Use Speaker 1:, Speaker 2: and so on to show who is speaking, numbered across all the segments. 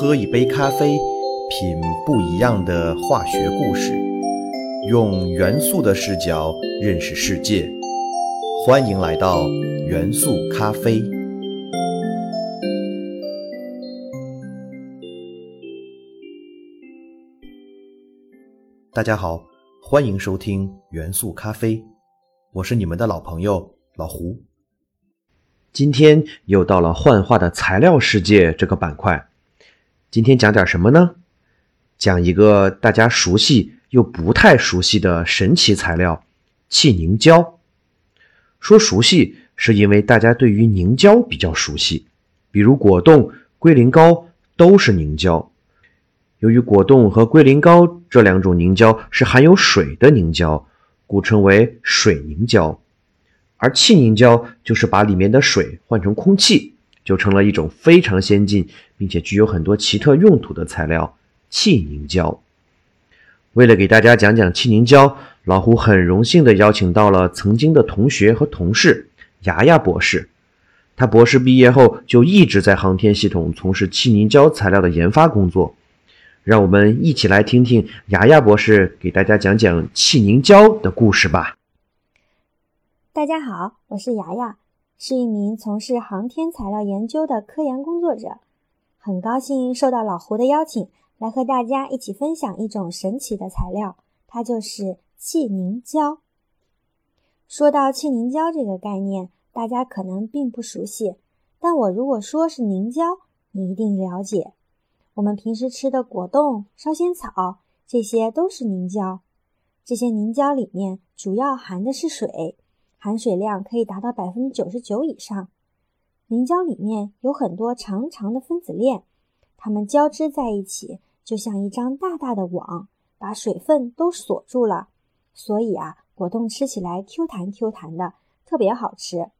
Speaker 1: 喝一杯咖啡，品不一样的化学故事，用元素的视角认识世界。欢迎来到元素咖啡。大家好，欢迎收听元素咖啡，我是你们的老朋友老胡。今天又到了幻化的材料世界这个板块。今天讲点什么呢？讲一个大家熟悉又不太熟悉的神奇材料——气凝胶。说熟悉，是因为大家对于凝胶比较熟悉，比如果冻、龟苓膏都是凝胶。由于果冻和龟苓膏这两种凝胶是含有水的凝胶，故称为水凝胶。而气凝胶就是把里面的水换成空气，就成了一种非常先进并且具有很多奇特用途的材料——气凝胶。为了给大家讲讲气凝胶，老胡很荣幸地邀请到了曾经的同学和同事牙牙博士。他博士毕业后就一直在航天系统从事气凝胶材料的研发工作。让我们一起来听听牙牙博士给大家讲讲气凝胶的故事吧。
Speaker 2: 大家好，我是牙牙，是一名从事航天材料研究的科研工作者。很高兴受到老胡的邀请，来和大家一起分享一种神奇的材料，它就是气凝胶。说到气凝胶这个概念，大家可能并不熟悉，但我如果说是凝胶，你一定了解。我们平时吃的果冻、烧仙草，这些都是凝胶。这些凝胶里面主要含的是水。含水量可以达到百分之九十九以上。凝胶里面有很多长长的分子链，它们交织在一起，就像一张大大的网，把水分都锁住了。所以啊，果冻吃起来 Q 弹 Q 弹的，特别好吃。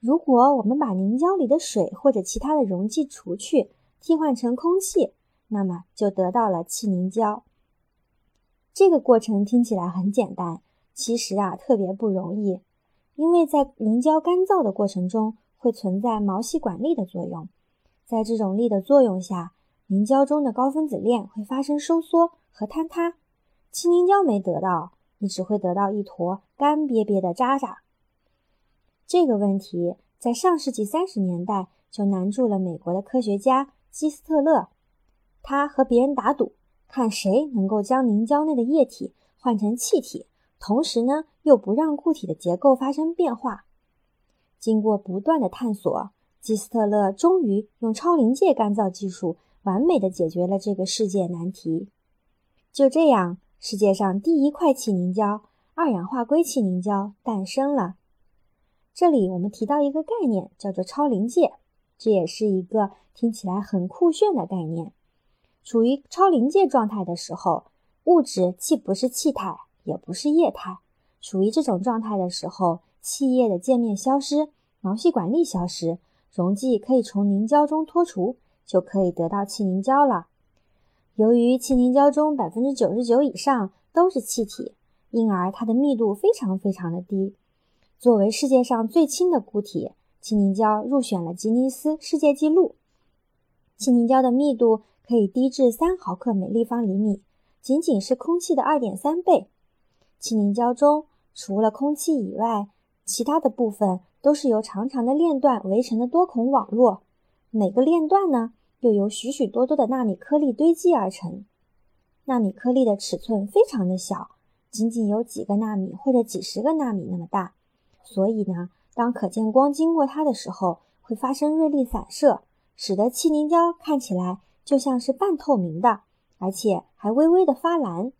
Speaker 2: 如果我们把凝胶里的水或者其他的溶剂除去，替换成空气，那么就得到了气凝胶。这个过程听起来很简单。其实啊，特别不容易，因为在凝胶干燥的过程中会存在毛细管力的作用，在这种力的作用下，凝胶中的高分子链会发生收缩和坍塌，气凝胶没得到，你只会得到一坨干瘪瘪的渣渣。这个问题在上世纪三十年代就难住了美国的科学家基斯特勒，他和别人打赌，看谁能够将凝胶内的液体换成气体。同时呢，又不让固体的结构发生变化。经过不断的探索，基斯特勒终于用超临界干燥技术，完美的解决了这个世界难题。就这样，世界上第一块气凝胶——二氧化硅气凝胶诞生了。这里我们提到一个概念，叫做超临界，这也是一个听起来很酷炫的概念。处于超临界状态的时候，物质既不是气态。也不是液态，处于这种状态的时候，气液的界面消失，毛细管粒消失，溶剂可以从凝胶中脱除，就可以得到气凝胶了。由于气凝胶中百分之九十九以上都是气体，因而它的密度非常非常的低。作为世界上最轻的固体，气凝胶入选了吉尼斯世界纪录。气凝胶的密度可以低至三毫克每立方厘米，仅仅是空气的二点三倍。气凝胶中除了空气以外，其他的部分都是由长长的链段围成的多孔网络。每个链段呢，又由许许多多的纳米颗粒堆积而成。纳米颗粒的尺寸非常的小，仅仅有几个纳米或者几十个纳米那么大。所以呢，当可见光经过它的时候，会发生锐利散射，使得气凝胶看起来就像是半透明的，而且还微微的发蓝。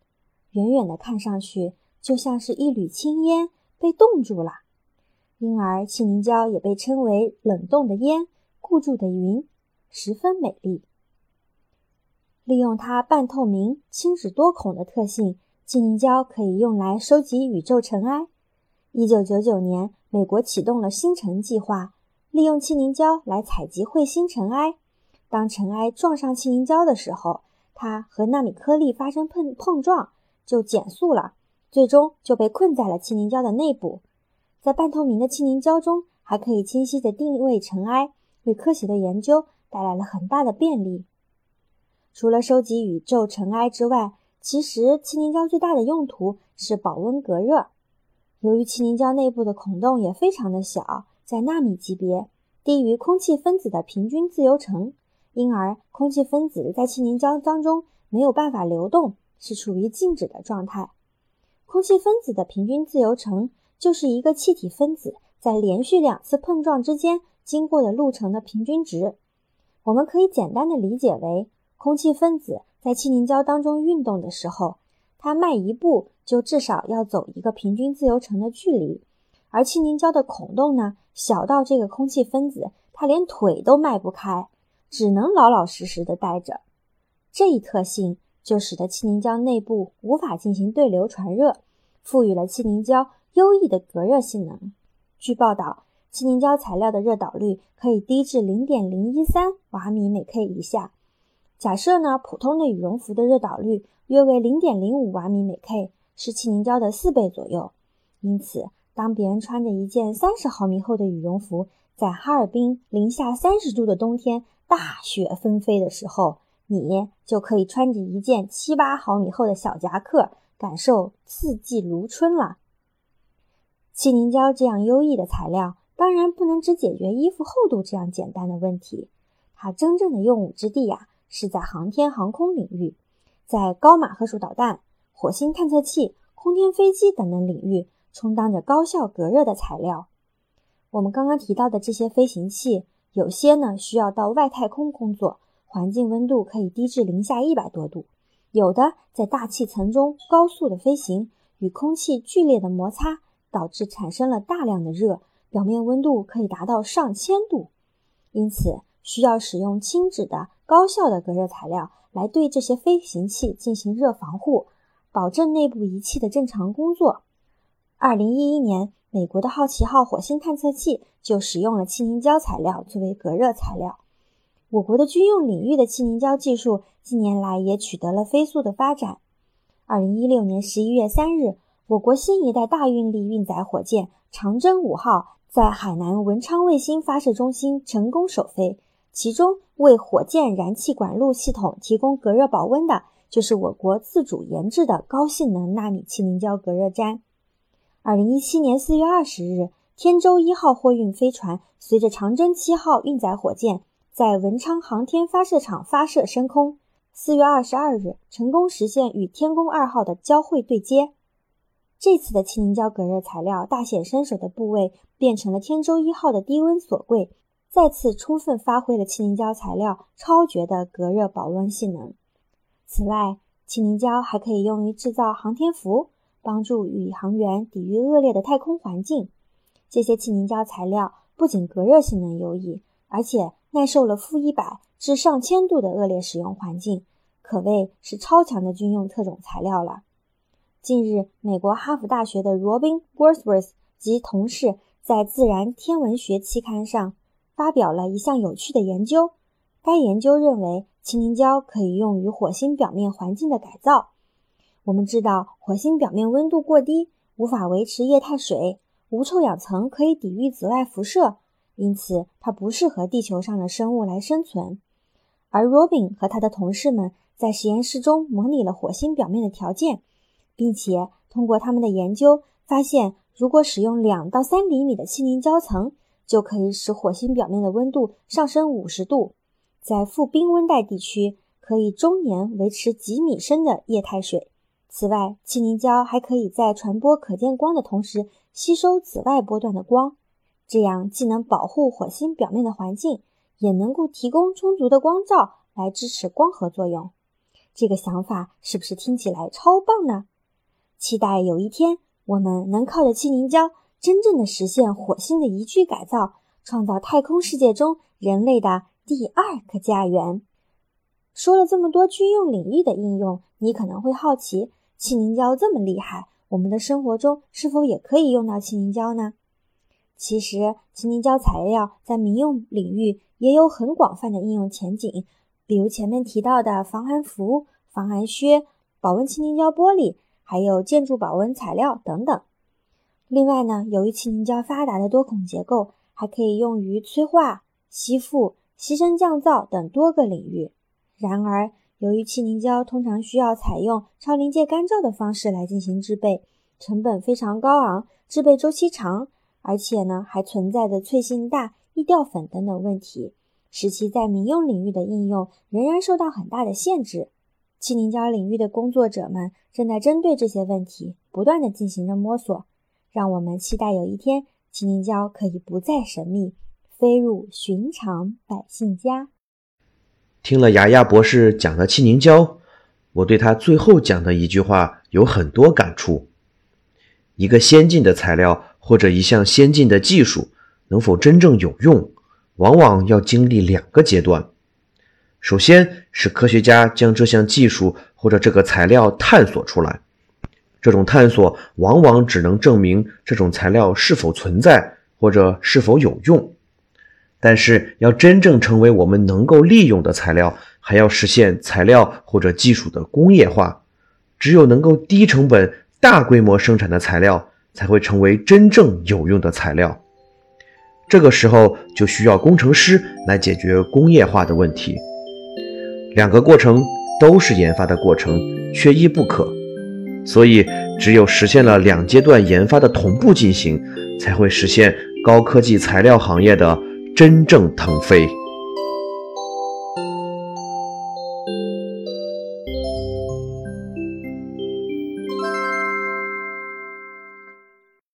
Speaker 2: 远远的看上去。就像是一缕青烟被冻住了，因而气凝胶也被称为冷冻的烟、固住的云，十分美丽。利用它半透明、轻质多孔的特性，气凝胶可以用来收集宇宙尘埃。一九九九年，美国启动了星尘计划，利用气凝胶来采集彗星尘埃。当尘埃撞上气凝胶的时候，它和纳米颗粒发生碰碰撞，就减速了。最终就被困在了气凝胶的内部，在半透明的气凝胶中，还可以清晰地定位尘埃，为科学的研究带来了很大的便利。除了收集宇宙尘埃之外，其实气凝胶最大的用途是保温隔热。由于气凝胶内部的孔洞也非常的小，在纳米级别，低于空气分子的平均自由层，因而空气分子在气凝胶当中没有办法流动，是处于静止的状态。空气分子的平均自由程就是一个气体分子在连续两次碰撞之间经过的路程的平均值。我们可以简单的理解为，空气分子在气凝胶当中运动的时候，它迈一步就至少要走一个平均自由程的距离。而气凝胶的孔洞呢，小到这个空气分子它连腿都迈不开，只能老老实实的待着。这一特性。就使得气凝胶内部无法进行对流传热，赋予了气凝胶优异的隔热性能。据报道，气凝胶材料的热导率可以低至零点零一三瓦米每 K 以下。假设呢，普通的羽绒服的热导率约为零点零五瓦米每 K，是气凝胶的四倍左右。因此，当别人穿着一件三十毫米厚的羽绒服，在哈尔滨零下三十度的冬天大雪纷飞的时候，你就可以穿着一件七八毫米厚的小夹克，感受四季如春了。气凝胶这样优异的材料，当然不能只解决衣服厚度这样简单的问题。它真正的用武之地呀，是在航天航空领域，在高马赫数导弹、火星探测器、空天飞机等等领域，充当着高效隔热的材料。我们刚刚提到的这些飞行器，有些呢需要到外太空工作。环境温度可以低至零下一百多度，有的在大气层中高速的飞行，与空气剧烈的摩擦，导致产生了大量的热，表面温度可以达到上千度。因此，需要使用轻质的高效的隔热材料来对这些飞行器进行热防护，保证内部仪器的正常工作。二零一一年，美国的好奇号火星探测器就使用了气凝胶材料作为隔热材料。我国的军用领域的气凝胶技术近年来也取得了飞速的发展。二零一六年十一月三日，我国新一代大运力运载火箭长征五号在海南文昌卫星发射中心成功首飞。其中，为火箭燃气管路系统提供隔热保温的，就是我国自主研制的高性能纳米气凝胶隔热毡。二零一七年四月二十日，天舟一号货运飞船随着长征七号运载火箭。在文昌航天发射场发射升空，四月二十二日成功实现与天宫二号的交会对接。这次的气凝胶隔热材料大显身手的部位，变成了天舟一号的低温锁柜，再次充分发挥了气凝胶材料超绝的隔热保温性能。此外，气凝胶还可以用于制造航天服，帮助宇航员抵御恶劣的太空环境。这些气凝胶材料不仅隔热性能优异，而且。耐受了负一百至上千度的恶劣使用环境，可谓是超强的军用特种材料了。近日，美国哈佛大学的 Robin Wordsworth 及同事在《自然天文学》期刊上发表了一项有趣的研究。该研究认为，气凝胶可以用于火星表面环境的改造。我们知道，火星表面温度过低，无法维持液态水，无臭氧层可以抵御紫外辐射。因此，它不适合地球上的生物来生存。而 Robin 和他的同事们在实验室中模拟了火星表面的条件，并且通过他们的研究发现，如果使用两到三厘米的气凝胶层，就可以使火星表面的温度上升五十度。在富冰温带地区，可以终年维持几米深的液态水。此外，气凝胶还可以在传播可见光的同时，吸收紫外波段的光。这样既能保护火星表面的环境，也能够提供充足的光照来支持光合作用。这个想法是不是听起来超棒呢？期待有一天我们能靠着气凝胶，真正的实现火星的宜居改造，创造太空世界中人类的第二个家园。说了这么多军用领域的应用，你可能会好奇，气凝胶这么厉害，我们的生活中是否也可以用到气凝胶呢？其实，气凝胶材料在民用领域也有很广泛的应用前景，比如前面提到的防寒服、防寒靴、保温气凝胶玻璃，还有建筑保温材料等等。另外呢，由于气凝胶发达的多孔结构，还可以用于催化、吸附、牺牲降噪等多个领域。然而，由于气凝胶通常需要采用超临界干燥的方式来进行制备，成本非常高昂，制备周期长，而且呢还存在着脆性大、易掉粉等等问题，使其在民用领域的应用仍然受到很大的限制。气凝胶领域的工作者们正在针对这些问题不断地进行着摸索，让我们期待有一天气凝胶可以不再神秘，飞入寻常百姓家。
Speaker 1: 听了牙牙博士讲的气凝胶，我对他最后讲的一句话有很多感触：一个先进的材料或者一项先进的技术能否真正有用，往往要经历两个阶段。首先是科学家将这项技术或者这个材料探索出来，这种探索往往只能证明这种材料是否存在或者是否有用。但是要真正成为我们能够利用的材料，还要实现材料或者技术的工业化。只有能够低成本、大规模生产的材料，才会成为真正有用的材料。这个时候就需要工程师来解决工业化的问题。两个过程都是研发的过程，缺一不可，所以只有实现了两阶段研发的同步进行，才会实现高科技材料行业的真正腾飞。